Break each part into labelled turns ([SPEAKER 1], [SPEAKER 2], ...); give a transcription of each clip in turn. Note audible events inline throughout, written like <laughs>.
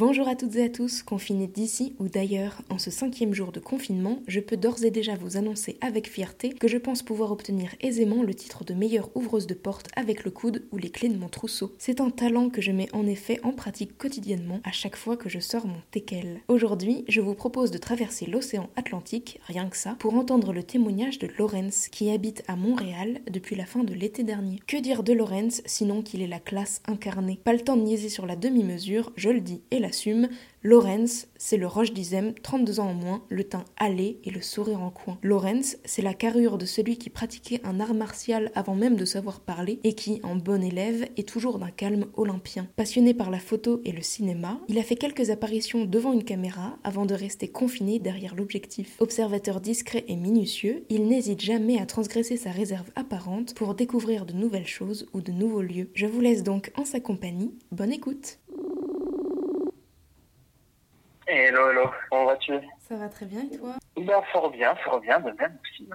[SPEAKER 1] Bonjour à toutes et à tous, confinés d'ici ou d'ailleurs, en ce cinquième jour de confinement, je peux d'ores et déjà vous annoncer avec fierté que je pense pouvoir obtenir aisément le titre de meilleure ouvreuse de porte avec le coude ou les clés de mon trousseau. C'est un talent que je mets en effet en pratique quotidiennement à chaque fois que je sors mon teckel. Aujourd'hui, je vous propose de traverser l'océan Atlantique, rien que ça, pour entendre le témoignage de Lorenz qui habite à Montréal depuis la fin de l'été dernier. Que dire de Lorenz sinon qu'il est la classe incarnée? Pas le temps de niaiser sur la demi-mesure, je le dis et Lorenz, c'est le Roche d'Izem, 32 ans en moins, le teint hâlé et le sourire en coin. Lorenz, c'est la carrure de celui qui pratiquait un art martial avant même de savoir parler et qui, en bon élève, est toujours d'un calme olympien. Passionné par la photo et le cinéma, il a fait quelques apparitions devant une caméra avant de rester confiné derrière l'objectif. Observateur discret et minutieux, il n'hésite jamais à transgresser sa réserve apparente pour découvrir de nouvelles choses ou de nouveaux lieux. Je vous laisse donc en sa compagnie. Bonne écoute!
[SPEAKER 2] Hello, hello, comment vas-tu?
[SPEAKER 1] Ça va très bien et toi?
[SPEAKER 2] Ben, fort bien, fort bien, de même aussi.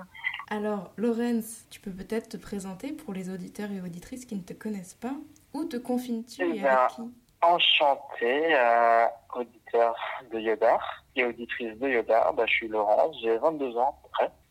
[SPEAKER 1] Alors, Lorenz, tu peux peut-être te présenter pour les auditeurs et auditrices qui ne te connaissent pas. Où te confines-tu
[SPEAKER 2] Eh
[SPEAKER 1] et
[SPEAKER 2] ben,
[SPEAKER 1] avec qui?
[SPEAKER 2] Enchanté, euh, auditeur de Yodar et auditrice de Yodar. Ben, je suis Laurence, j'ai 22 ans.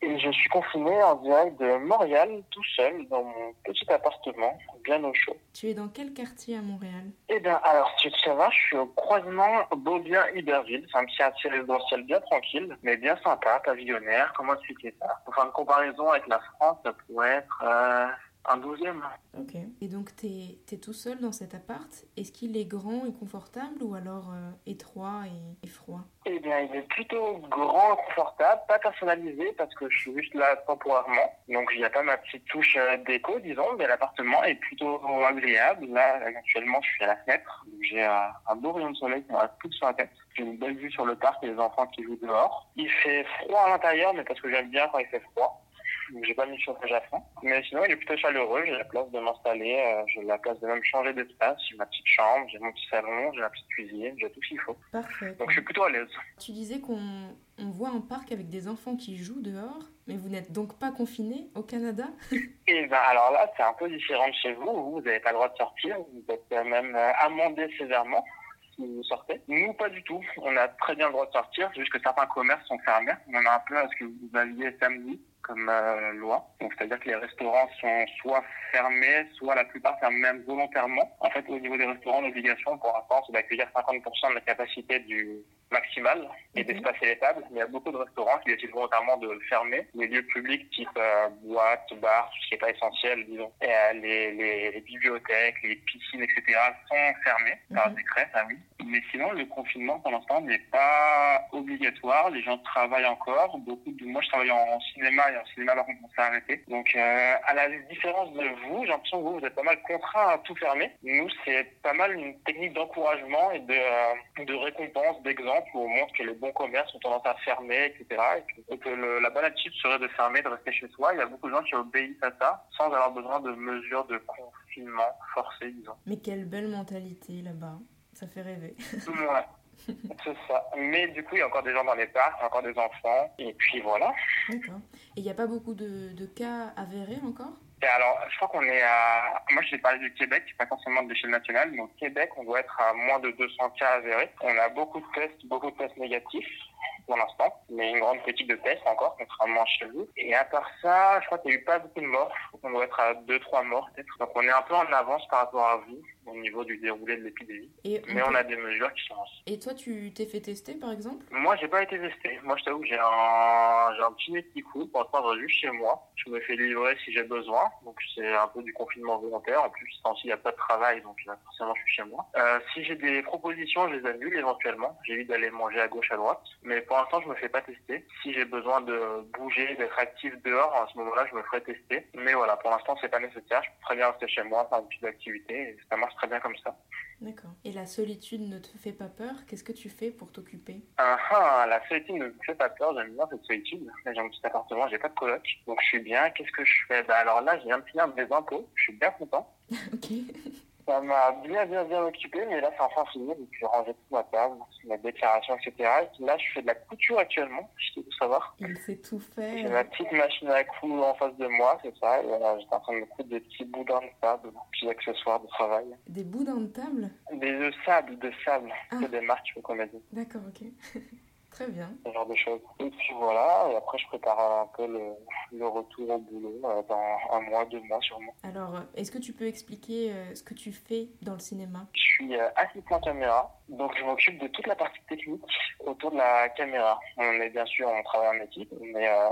[SPEAKER 2] Et je suis confiné en direct de Montréal, tout seul, dans mon petit appartement, bien au chaud.
[SPEAKER 1] Tu es dans quel quartier à Montréal?
[SPEAKER 2] Eh bien, alors, si tu savoir, je suis au croisement Beaubien-Iberville. C'est un petit quartier résidentiel bien tranquille, mais bien sympa, pavillonnaire. Comment expliquer ça? Faire une comparaison avec la France, ça pourrait être euh, un douzième.
[SPEAKER 1] Ok. Et donc, tu es, tout seul dans cet appart. Est-ce qu'il est grand et confortable ou alors euh, étroit et, et froid?
[SPEAKER 2] Eh bien, il est plutôt grand et confortable, pas personnalisé parce que je suis juste là temporairement. Donc, il n'y a pas ma petite touche euh, déco, disons, mais l'appartement est plutôt agréable. Là, actuellement, je suis à la fenêtre. J'ai euh, un beau rayon de soleil qui me reste tout sur la tête. J'ai une belle vue sur le parc et les enfants qui jouent dehors. Il fait froid à l'intérieur, mais parce que j'aime bien quand il fait froid. Donc, j'ai pas mis de chauffage à fond. Mais sinon, il est plutôt chaleureux. J'ai la place de m'installer. euh, j'ai la place de même changer d'espace. J'ai ma petite chambre, j'ai mon petit salon, j'ai ma petite cuisine, j'ai tout ce qu'il faut.
[SPEAKER 1] Parfait.
[SPEAKER 2] Donc, je suis plutôt à l'aise.
[SPEAKER 1] Tu disais qu'on on voit un parc avec des enfants qui jouent dehors, mais vous n'êtes donc pas confiné au Canada? <laughs>
[SPEAKER 2] Et ben alors là, c'est un peu différent de chez vous. Vous, n'avez pas le droit de sortir. Vous êtes euh, même euh, amendé sévèrement si vous sortez. Nous, pas du tout. On a très bien le droit de sortir. C'est juste que certains commerces sont fermés. On en a un peu à ce que vous aviez samedi comme euh, loi. Donc, c'est-à-dire que les restaurants sont soit fermés, soit la plupart ferment même volontairement. En fait, au niveau des restaurants, l'obligation pour l'instant, c'est d'accueillir 50% de la capacité du maximal et
[SPEAKER 1] Ok.
[SPEAKER 2] d'espacer les tables. Mais il y a beaucoup de restaurants qui décident volontairement de fermer. Les lieux publics type euh, boîtes, bars, tout ce qui n'est pas essentiel, disons. Et, euh, les, les, les bibliothèques, les piscines, etc. sont fermés par
[SPEAKER 1] Mhm.
[SPEAKER 2] décret, ça oui. Mais sinon, le confinement, pour l'instant, n'est pas obligatoire. Les gens travaillent encore. Beaucoup de moi, je travaille en cinéma et en cinéma, par contre, on s'est arrêté. Donc, euh, à la différence de vous, j'ai l'impression que vous, vous êtes pas mal contraint à tout fermer. Nous, c'est pas mal une technique d'encouragement et de, euh, de récompense, d'exemple, où on montre que les bons commerces ont tendance à fermer, etc. Et que, la bonne attitude serait de fermer, de rester chez soi. Il y a beaucoup de gens qui obéissent à ça sans avoir besoin de mesures de confinement forcées, disons.
[SPEAKER 1] Mais quelle belle mentalité là-bas. Ça fait rêver. <laughs>
[SPEAKER 2] Ouais. C'est ça. Mais du coup, il y a encore des gens dans les parcs, encore des enfants. Et puis voilà.
[SPEAKER 1] D'accord. Et il n'y a pas beaucoup de, de cas avérés encore?
[SPEAKER 2] Et alors, je crois qu'on est à... Moi, je t'ai parlé du Québec, pas forcément de l'échelle nationale, mais au Québec, on doit être à moins de 200 cas avérés. On a beaucoup de tests, beaucoup de tests négatifs pour l'instant, mais une grande politique de tests encore, contrairement à chez vous. Et à part ça, je crois qu'il n'y a eu pas beaucoup de morts. Je crois qu'on doit être à 2-3 morts peut-être. Donc on est un peu en avance par rapport à vous au niveau du déroulé de l'épidémie. Mais on a des mesures qui sont
[SPEAKER 1] Et toi, tu t'es fait tester par exemple?
[SPEAKER 2] Moi, j'ai pas été testé. Moi, je t'avoue que j'ai un, un petit nez qui coule pour prendre juste chez moi. Je me fais livrer si j'ai besoin. Donc, c'est un peu du confinement volontaire. En plus, il n'y a pas de travail, donc là, forcément, je suis chez moi. Euh, si j'ai des propositions, je les annule éventuellement. J'évite d'aller manger à gauche, à droite. Mais pour l'instant, je me fais pas tester. Si j'ai besoin de bouger, d'être actif dehors, à ce moment-là, je me ferai tester. Mais voilà, pour l'instant, c'est pas nécessaire. Je peux très bien rester chez moi, faire une petite activité. Et ça marche très bien comme ça.
[SPEAKER 1] D'accord. Et la solitude ne te fait pas peur? Qu'est-ce que tu fais pour t'occuper?
[SPEAKER 2] Ah, ah, la solitude ne me fait pas peur, j'aime bien cette solitude. J'ai un petit appartement, j'ai pas de coloc, donc je suis bien. Qu'est-ce que je fais? Bah, Alors là, je viens de finir mes impôts, je suis bien content. <laughs>
[SPEAKER 1] Ok.
[SPEAKER 2] Ça m'a bien, bien, bien occupé, mais là, c'est enfin fini. Donc, j'ai rangé toute ma table, ma déclaration, etc. Et là, je fais de la couture actuellement, je sais tout savoir.
[SPEAKER 1] Il sait tout faire.
[SPEAKER 2] J'ai ma petite machine à coudre en face de moi, c'est ça. Et voilà, j'étais en train de me coudre des petits boudins de table, des petits accessoires de travail.
[SPEAKER 1] Des boudins de table?
[SPEAKER 2] Des de sable, de sable.
[SPEAKER 1] Ah.
[SPEAKER 2] C'est des marques a dit.
[SPEAKER 1] D'accord, ok. <laughs> Très bien.
[SPEAKER 2] ce genre de choses. Et puis voilà, et après je prépare un peu le, le retour au boulot euh, dans un mois, deux mois sûrement.
[SPEAKER 1] Alors, euh, est-ce que tu peux expliquer euh, ce que tu fais dans le cinéma?
[SPEAKER 2] Je suis euh, assistant caméra, donc je m'occupe de toute la partie technique autour de la caméra. On est bien sûr, on travaille en équipe, mais euh,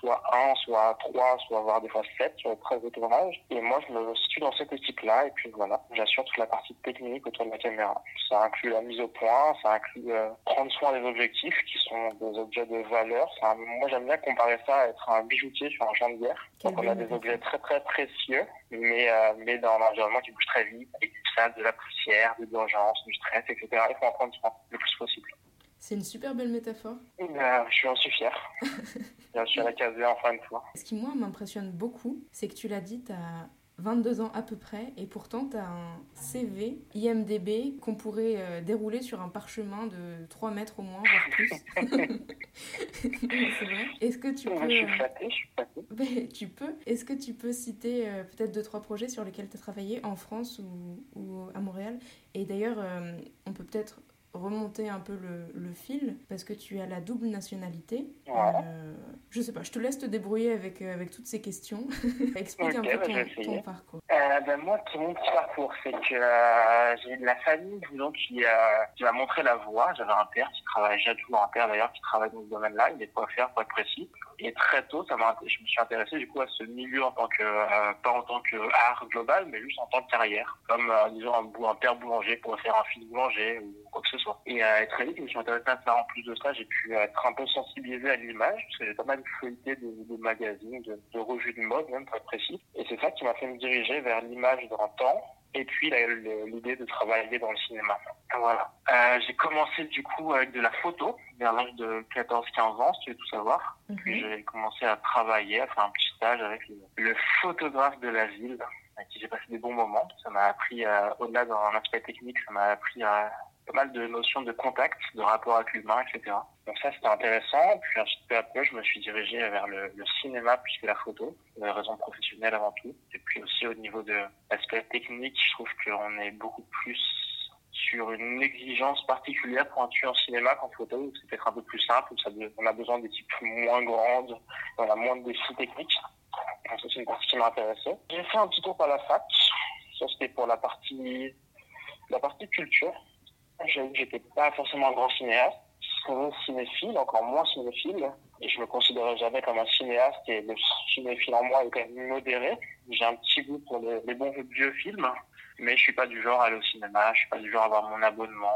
[SPEAKER 2] soit un, soit trois, soit voire des fois sept sur les 13 tournages. Et moi je me situe dans cette équipe-là, et puis voilà, j'assure toute la partie technique autour de la caméra. Ça inclut la mise au point, ça inclut prendre soin des objectifs qui sont des objets de valeur. Moi j'aime bien comparer ça à être un bijoutier sur un champ de guerre. Donc on a des objets très très précieux, mais, euh, mais dans un environnement qui bouge très vite, avec du sable, de la poussière, de l'urgence, du stress, etc. Il faut en prendre soin le plus possible.
[SPEAKER 1] C'est une super belle métaphore.
[SPEAKER 2] Et, euh, je suis en suis fier. <laughs> je suis à la caser enfin une fois.
[SPEAKER 1] Ce qui, moi, m'impressionne beaucoup, c'est que tu l'as dit, tu as 22 ans à peu près, et pourtant tu as un CV IMDB qu'on pourrait euh, dérouler sur un parchemin de 3 mètres au moins, voire plus. <laughs> <laughs> c'est vrai. Est-ce que tu peux...
[SPEAKER 2] Je suis
[SPEAKER 1] euh,
[SPEAKER 2] je suis.
[SPEAKER 1] Ben, tu peux. Est-ce que tu peux citer euh, peut-être deux, trois projets sur lesquels tu as travaillé en France ou, ou à Montréal? Et d'ailleurs, euh, on peut peut-être remonter un peu le, le fil parce que tu as la double nationalité.
[SPEAKER 2] Ouais.
[SPEAKER 1] Euh, je sais pas, je te laisse te débrouiller avec, euh, avec toutes ces questions. <laughs> Explique un peu
[SPEAKER 2] bah,
[SPEAKER 1] ton parcours.
[SPEAKER 2] Euh, ben moi, mon petit parcours, c'est que euh, j'ai de la famille disons, qui, euh, qui m'a montré la voie. J'avais un père qui travaillait, j'ai toujours un père d'ailleurs qui travaille dans ce domaine-là, il est coiffeur pour être précis. Et très tôt, ça m'a, je me suis intéressé du coup à ce milieu en tant que, euh, pas en tant que art global, mais juste en tant que carrière, comme euh, disons un, père boulanger pour faire un fils boulanger ou quoi que ce soit. Et, très vite, je me suis intéressé à ça. En plus de ça, j'ai pu être un peu sensibilisé à l'image, parce que j'ai pas mal feuilleté de, de magazines, de, de revues de mode même, être précis. Et c'est ça qui m'a fait me diriger vers l'image dans le temps, et puis l'idée de travailler dans le cinéma. Voilà. Euh, j'ai commencé du coup avec de la photo, vers l'âge de 14-15 ans, si tu veux tout savoir. Puis
[SPEAKER 1] Mhm.
[SPEAKER 2] j'ai commencé à travailler, à faire un petit stage avec le, le photographe de la ville, avec qui j'ai passé des bons moments. Ça m'a appris, euh, au-delà d'un aspect technique, ça m'a appris à pas mal de notions de contact, de rapport avec l'humain, etc. Donc ça, c'était intéressant. Puis peu à peu, je me suis dirigé vers le, cinéma plus que la photo, pour des raisons professionnelles avant tout. Et puis aussi au niveau de l'aspect technique, je trouve qu'on est beaucoup plus sur une exigence particulière pour un tueur en cinéma qu'en photo, c'est peut-être un peu plus simple, où on a besoin d'équipes moins grandes, on a moins de défis techniques. Donc ça, c'est une partie qui m'a intéressé. J'ai fait un petit tour par la fac. Ça, c'était pour la partie, la partie culture. J'avoue que j'étais pas forcément un grand cinéaste. Très cinéphile, encore moins cinéphile. Et je me considérais jamais comme un cinéaste et le cinéphile en moi est quand même modéré. J'ai un petit goût pour les, bons vieux films. Mais je suis pas du genre à aller au cinéma, je suis pas du genre à avoir mon abonnement,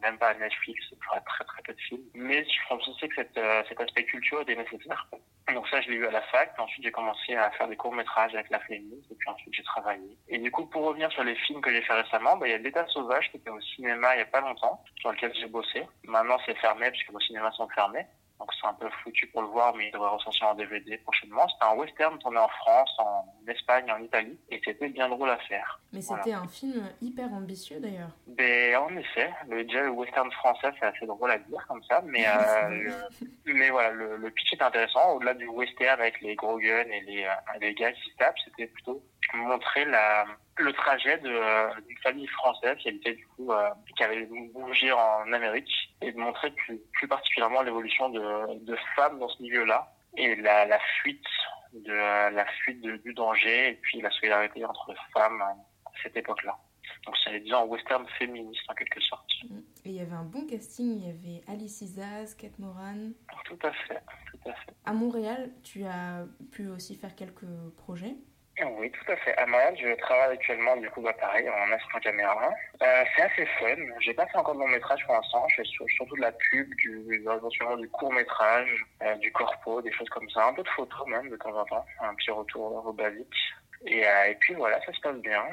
[SPEAKER 2] même pas à Netflix, je ferai très très peu de films. Mais je pensais que cette, euh, cet aspect culture était nécessaire. Donc ça, je l'ai eu à la fac. Puis ensuite, j'ai commencé à faire des courts-métrages avec la féministe. Et puis ensuite, j'ai travaillé. Et du coup, pour revenir sur les films que j'ai fait récemment, bah, il y a L'État sauvage qui était au cinéma il y a pas longtemps, sur lequel j'ai bossé. Maintenant, c'est fermé puisque nos cinémas sont fermés. Donc c'est un peu foutu pour le voir, mais il devrait ressortir en DVD prochainement. C'était un western tourné en France, en Espagne, en Italie. Et c'était bien drôle à faire.
[SPEAKER 1] Mais
[SPEAKER 2] Voilà.
[SPEAKER 1] c'était un film hyper ambitieux d'ailleurs.
[SPEAKER 2] Ben, en effet, le, déjà le western français, c'est assez drôle à dire comme ça, mais, <laughs> euh, le- mais voilà, le, le pitch est intéressant. Au-delà du western avec les gros guns et les, euh, les gars qui se tapent, c'était plutôt montrer la, le trajet d'une famille française qui habitait du coup, euh, qui avait bougé en Amérique et de montrer plus, plus particulièrement l'évolution de, de femmes dans ce milieu-là et la, la fuite de la fuite de- du danger et puis la solidarité entre femmes à cette époque-là. Donc c'est disons un western féministe en quelque sorte.
[SPEAKER 1] Et il y avait un bon casting, il y avait Alice Isaz, Kate Moran.
[SPEAKER 2] Tout à fait, tout à fait.
[SPEAKER 1] À Montréal, tu as pu aussi faire quelques projets.
[SPEAKER 2] Oui, tout à fait. À Montréal, je travaille actuellement, du coup, bah, pareil, en assistant caméra. Euh, c'est assez fun. J'ai pas fait encore de long métrage pour l'instant. Je fais sur- surtout de la pub, du, éventuellement du court métrage, euh, du corpo, des choses comme ça. Un peu de photos même, de temps en temps. Un petit retour au basique. Et, euh, et puis voilà, ça se passe bien.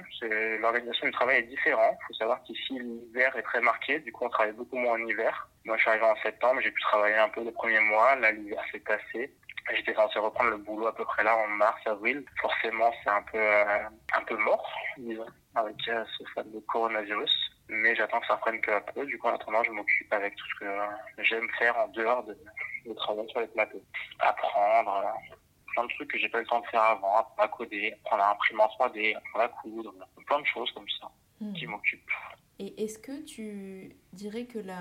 [SPEAKER 2] L'organisation du travail est différente. Il faut savoir qu'ici, l'hiver est très marqué. Du coup, on travaille beaucoup moins en hiver. Moi, je suis arrivé en septembre. J'ai pu travailler un peu les premiers mois. Là, l'hiver s'est passé. J'étais censé reprendre le boulot à peu près là en mars, avril. Forcément, c'est un peu, euh, un peu mort, disons, avec euh, ce fameux coronavirus. Mais j'attends que ça reprenne peu à peu. Du coup, en attendant, je m'occupe avec tout ce que j'aime faire en dehors de, de travailler sur les plateaux. Apprendre, euh, plein de trucs que j'ai pas eu le temps de faire avant, apprendre à coder, apprendre à imprimer en 3D, apprendre à coudre, plein de choses comme ça
[SPEAKER 1] Hmm.
[SPEAKER 2] qui m'occupent.
[SPEAKER 1] Et est-ce que tu dirais que la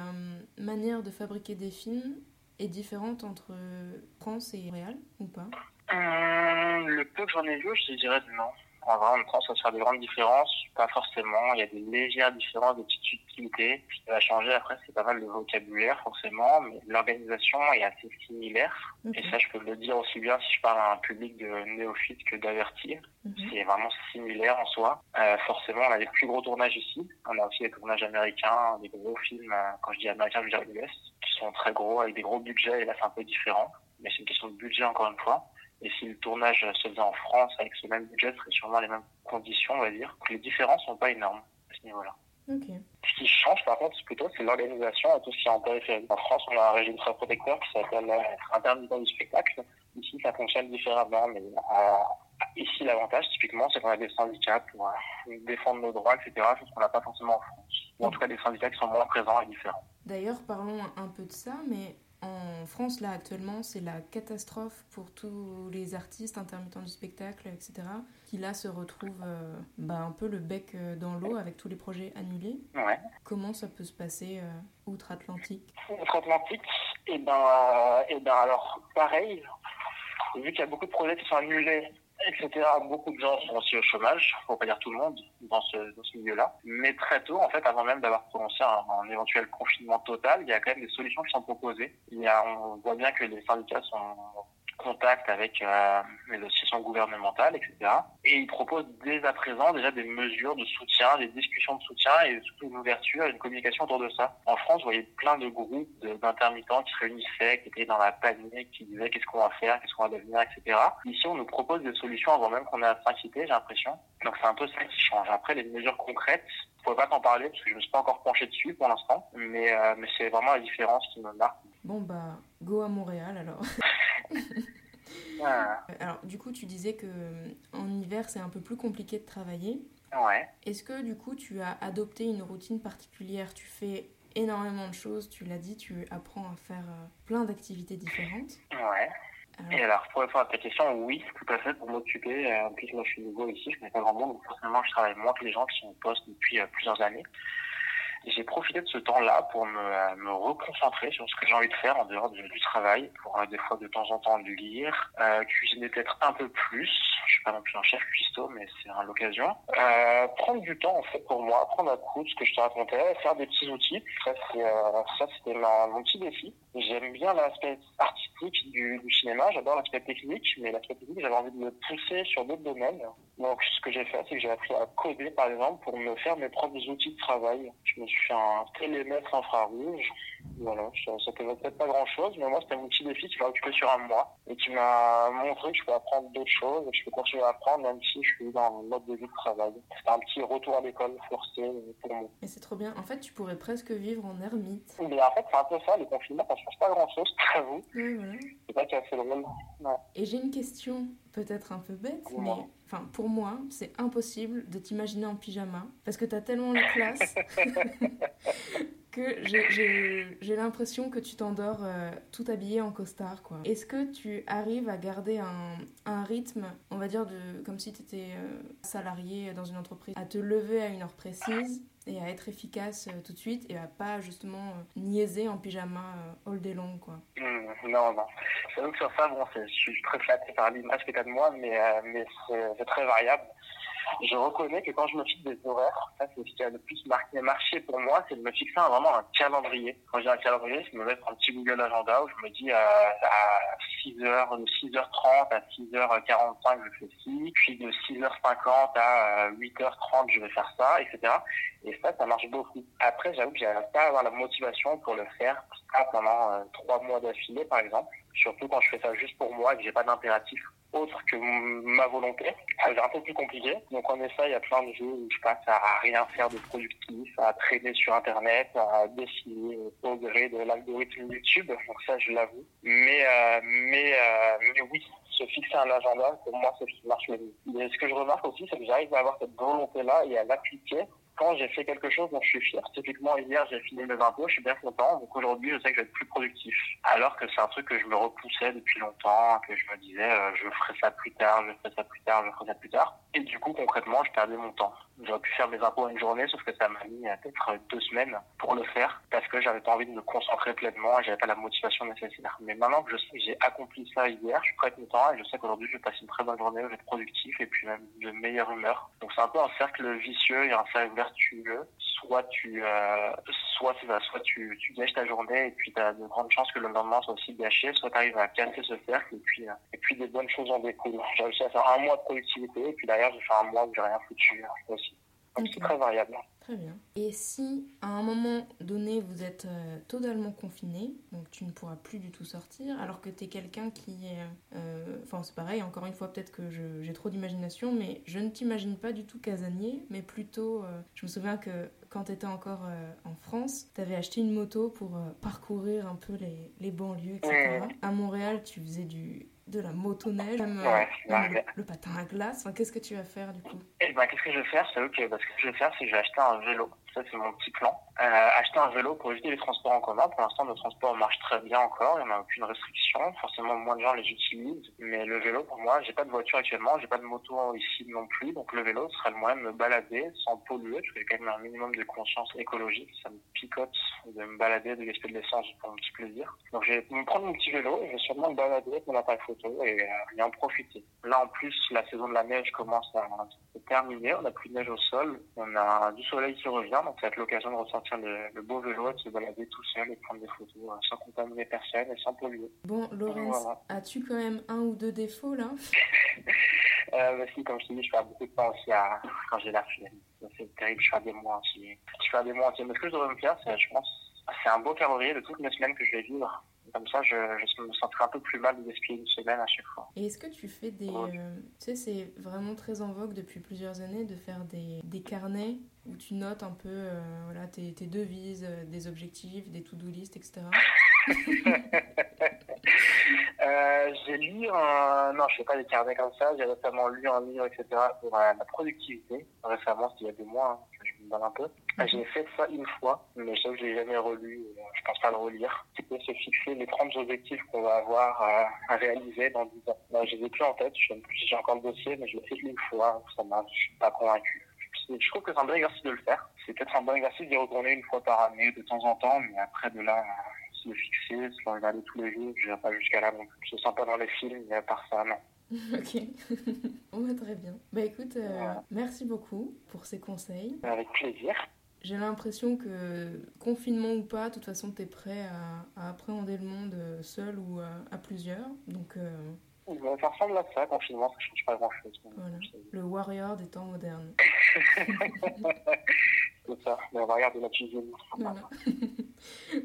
[SPEAKER 1] manière de fabriquer des films est différente entre France et Montréal ou pas?
[SPEAKER 2] Hum, le peu que j'en ai vu, je te dirais non. En vrai, en temps, ça se fait des grandes différences, pas forcément. Il y a des légères différences, des petites subtilités. Ce qui va changer après, c'est pas mal de vocabulaire, forcément, mais l'organisation est assez similaire. Et ça, je peux le dire aussi bien si je parle à un public de néophytes que d'avertis.
[SPEAKER 1] Mhm.
[SPEAKER 2] C'est vraiment similaire en soi. Euh, forcément, on a les plus gros tournages ici. On a aussi des tournages américains, des gros films, euh, quand je dis américains, je veux dire US, sont très gros, avec des gros budgets, et là, c'est un peu différent. Mais c'est une question de budget, encore une fois. Et si le tournage se faisait en France avec ce même budget, ce serait sûrement les mêmes conditions, on va dire. Les différences sont pas énormes à ce niveau-là.
[SPEAKER 1] Ok.
[SPEAKER 2] Ce qui change, par contre, c'est plutôt c'est l'organisation et tout ce qui est en périphérie. En France, on a un régime très protecteur qui s'appelle intermittent du spectacle. Ici, ça fonctionne différemment, mais euh, ici, l'avantage, typiquement, c'est qu'on a des syndicats pour euh, défendre nos droits, etc., chose qu'on n'a pas forcément en France. Ou en tout cas, des syndicats qui sont moins présents et différents.
[SPEAKER 1] D'ailleurs, parlons un peu de ça, mais en France, là, actuellement, c'est la catastrophe pour tous les artistes intermittents du spectacle, etc., qui là se retrouvent euh, bah, un peu le bec euh, dans l'eau avec tous les projets annulés.
[SPEAKER 2] Ouais.
[SPEAKER 1] Comment ça peut se passer euh, outre-Atlantique?
[SPEAKER 2] Outre-Atlantique, et ben, euh, et ben alors, pareil, vu qu'il y a beaucoup de projets qui sont annulés, etc., beaucoup de gens sont aussi au chômage, faut pas dire tout le monde, dans ce, dans ce milieu-là. Mais très tôt, en fait, avant même d'avoir prononcé un, un éventuel confinement total, il y a quand même des solutions qui sont proposées. Il y a, on voit bien que les syndicats sont contact avec euh, les associations gouvernementales, etc. Et ils proposent dès à présent déjà des mesures de soutien, des discussions de soutien et surtout une ouverture et une communication autour de ça. En France, vous voyez plein de groupes d'intermittents qui se réunissaient, qui étaient dans la panique, qui disaient qu'est-ce qu'on va faire, qu'est-ce qu'on va devenir, etc. Ici, on nous propose des solutions avant même qu'on ait à s'inquiéter, j'ai l'impression. Donc c'est un peu ça qui change. Après, les mesures concrètes, je pourrais pas t'en parler parce que je me suis pas encore penché dessus pour l'instant, mais, euh, mais c'est vraiment la différence qui me marque.
[SPEAKER 1] Bon, bah, go à Montréal alors. <laughs>
[SPEAKER 2] Ah,
[SPEAKER 1] Alors, du coup, tu disais que euh, en hiver, c'est un peu plus compliqué de travailler.
[SPEAKER 2] ouais.
[SPEAKER 1] Est-ce que du coup, tu as adopté une routine particulière? Tu fais énormément de choses, tu l'as dit, tu apprends à faire euh, plein d'activités différentes.
[SPEAKER 2] Ouais.
[SPEAKER 1] Alors,
[SPEAKER 2] Et alors, pour répondre à ta question, oui, tout à fait, pour m'occuper. Euh, En plus, moi, je suis nouveau ici, je connais pas grand monde, donc forcément, je travaille moins que les gens qui sont en poste depuis euh, plusieurs années. J'ai profité de ce temps-là pour me, me reconcentrer sur ce que j'ai envie de faire en dehors du, travail, pour euh, des fois de temps en temps lire, euh, cuisiner peut-être un peu plus. Je suis pas non plus un chef mais c'est l'occasion. Euh, prendre du temps en fait pour moi, apprendre à coudre, ce que je te racontais, faire des petits outils. Ça, euh, c'était mon petit défi. J'aime bien l'aspect artistique du, cinéma, j'adore l'aspect technique, mais l'aspect technique, j'avais envie de me pousser sur d'autres domaines. Donc, ce que j'ai fait, c'est que j'ai appris à coder, par exemple, pour me faire mes propres outils de travail. Je me suis fait un télémètre infrarouge. Voilà, ça, ça peut peut-être pas grand-chose, mais moi, c'était mon petit défi qui m'a occupé sur un mois et qui m'a montré que je peux apprendre d'autres choses que je peux continuer à apprendre même si suis dans un mode de vie de travail. C'était un petit retour à l'école forcé pour moi.
[SPEAKER 1] Et c'est trop bien. En fait, tu pourrais presque vivre en ermite.
[SPEAKER 2] Mais en fait, c'est un peu ça, les confinements, ça change pas grand-chose, <laughs> je t'avoue.
[SPEAKER 1] Ouais, voilà.
[SPEAKER 2] C'est pas qui a fait le rôle. Ouais.
[SPEAKER 1] Et j'ai une question peut-être un peu bête, mais enfin pour moi, c'est impossible de t'imaginer en pyjama parce que t'as tellement la classe <laughs> <laughs> que j'ai- l'impression que tu t'endors euh, tout habillé en costard quoi. Est-ce que tu arrives à garder un, un rythme, on va dire de comme si tu étais salarié dans une entreprise, à te lever à une heure précise et à être efficace euh, tout de suite et à pas justement euh, niaiser en pyjama euh, all day long quoi?
[SPEAKER 2] Hum, non, non. C'est que sur ça, bon, je suis très flatté par l'image que tu as de moi, mais, euh, mais c'est très variable. Je reconnais que quand je me fixe des horaires, ça c'est ce qui a le plus marqué, marché pour moi, c'est de me fixer un- vraiment un calendrier. Quand j'ai un calendrier, c'est de me mettre un petit Google Agenda où je me dis euh, à 6h, de 6h30 à 6h45 je fais ci, puis de 6h50 à euh, 8h30 je vais faire ça, etc. Et ça, ça marche beaucoup. Après, j'avoue que j'arrive pas à avoir la motivation pour le faire pendant euh, trois mois d'affilée, par exemple. Surtout quand je fais ça juste pour moi et que j'ai pas d'impératif autre que ma volonté. Devient un peu plus compliqué. Donc en effet, il y a plein de jours où je passe à rien faire de productif, à traîner sur Internet, à dessiner au gré de l'algorithme YouTube. Donc ça, je l'avoue. Mais, euh, mais, euh, mais oui, se fixer un agenda, pour moi, c'est ce qui marche le mieux. Mais ce que je remarque aussi, c'est que j'arrive à avoir cette volonté-là et à l'appliquer quand j'ai fait quelque chose dont je suis fier. Typiquement, hier, j'ai fini mes impôts, je suis bien content. Donc aujourd'hui, je sais que je vais être plus productif. Alors que c'est un truc que je me repoussais depuis longtemps, que je me disais, euh, je ferai ça plus tard, je ferai ça plus tard, je ferai ça plus tard. Et du coup, concrètement, je perdais mon temps. J'aurais pu faire mes impôts en une journée, sauf que ça m'a mis peut-être deux semaines pour le faire parce que j'avais pas envie de me concentrer pleinement et j'avais pas la motivation nécessaire. Mais maintenant que je sais que j'ai accompli ça hier, je suis prêt content et je sais qu'aujourd'hui, je vais passer une très bonne journée, je vais être productif et puis même de meilleure humeur. Donc c'est un peu un cercle vicieux et un cercle vertueux. Soit tu, euh, soit, soit tu, tu gâches ta journée et puis tu as de grandes chances que le lendemain soit aussi gâché, soit tu arrives à casser ce cercle et puis, euh, et puis des bonnes choses en découlent. J'ai réussi à faire un mois de productivité et puis derrière, j'ai fait un mois où j'ai rien foutu aussi. Donc c'est très variable.
[SPEAKER 1] Très bien. Et si à un moment donné vous êtes euh, totalement confiné, donc tu ne pourras plus du tout sortir, alors que tu es quelqu'un qui est. Euh, enfin, c'est pareil, encore une fois, peut-être que j'ai trop d'imagination, mais je ne t'imagine pas du tout casanier, mais plutôt. Euh, je me souviens que quand tu étais encore en France, tu avais acheté une moto pour parcourir un peu les, les banlieues, etc. À Montréal, tu faisais du de la motoneige, même,
[SPEAKER 2] ouais,
[SPEAKER 1] le, patin à glace. Enfin, qu'est-ce que tu vas faire du coup?
[SPEAKER 2] Eh ben, Qu'est-ce que je vais faire? C'est ok. Parce que ce que je vais faire, c'est que je vais acheter un vélo. Ça, c'est mon petit plan. Euh, acheter un vélo pour éviter les transports en commun. Pour l'instant, nos transports marchent très bien encore. Il n'y en a aucune restriction. Forcément, moins de gens les utilisent. Mais le vélo, pour moi, j'ai pas de voiture actuellement. J'ai pas de moto ici non plus. Donc, le vélo serait le moyen de me balader sans polluer. Parce y a quand même un minimum de conscience écologique. Ça me picote de me balader, de gaspiller de l'essence pour mon petit plaisir. Donc, je vais me prendre mon petit vélo et je vais sûrement me balader avec mon appareil photo et, euh, et en profiter. Là, en plus, la saison de la neige commence à se terminer. On n'a plus de neige au sol. On a du soleil qui revient. Donc, ça va être l'occasion de ressortir le, beau vélo et de se balader tout seul et prendre des photos euh, sans contaminer personne et sans polluer.
[SPEAKER 1] Bon, Laurence, as-tu quand même un ou deux défauts là? <laughs>
[SPEAKER 2] Euh, bah, si, comme je te dis, je fais beaucoup de temps aussi à, quand j'ai la flemme. C'est terrible, je fais des mois entiers. Je des mois entiers. Mais ce que je devrais me faire, c'est, je pense, c'est un beau calendrier de toutes les semaines que je vais vivre. Comme ça, je, je me sentirai un peu plus mal de gaspiller une semaine à chaque fois.
[SPEAKER 1] Et est-ce que tu fais des... Euh, tu sais, c'est vraiment très en vogue depuis plusieurs années de faire des, des carnets où tu notes un peu euh, voilà, tes, tes devises, euh, des objectifs, des to-do list, etc. <laughs>
[SPEAKER 2] euh, j'ai lu un... Non, je fais pas des carnets comme ça. J'ai récemment lu un livre, etc. pour la productivité. Récemment, c'était il y a deux mois. Hein, un peu. Mhm. J'ai fait ça une fois, mais je je l'ai jamais relu. Je pense pas le relire. C'est se fixer les 30 objectifs qu'on va avoir à, réaliser dans 10 ans. Je les ai plus en tête. Je sais j'ai encore le dossier, mais je l'ai fait une fois. Ça m'a, je suis pas convaincu je trouve que c'est un bon exercice de le faire. C'est peut-être un bon exercice d'y retourner une fois par année, de temps en temps, mais après de là, se le fixer, se le regarder tous les jours, je n'irai pas jusqu'à là non plus. Sens pas dans les films, mais à part ça, non. <laughs>
[SPEAKER 1] ok, <laughs> on va très bien. Bah écoute, euh, merci beaucoup pour ces conseils.
[SPEAKER 2] Avec plaisir.
[SPEAKER 1] J'ai l'impression que, confinement ou pas, de toute façon, tu es prêt à, appréhender le monde euh, seul ou à, plusieurs. Donc, euh,
[SPEAKER 2] ça ressemble à ça, confinement, ça change pas grand chose.
[SPEAKER 1] Voilà. Le warrior des temps modernes. <laughs>
[SPEAKER 2] C'est ça, le warrior de la cuisine.
[SPEAKER 1] Voilà.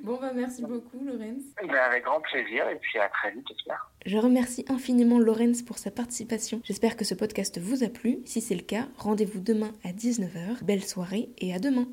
[SPEAKER 1] Bon, bah merci beaucoup, Lorenz.
[SPEAKER 2] Ben, avec grand plaisir, et puis à très vite, j'espère.
[SPEAKER 1] Je remercie infiniment Lorenz pour sa participation. J'espère que ce podcast vous a plu. Si c'est le cas, rendez-vous demain à 19h. Belle soirée et à demain.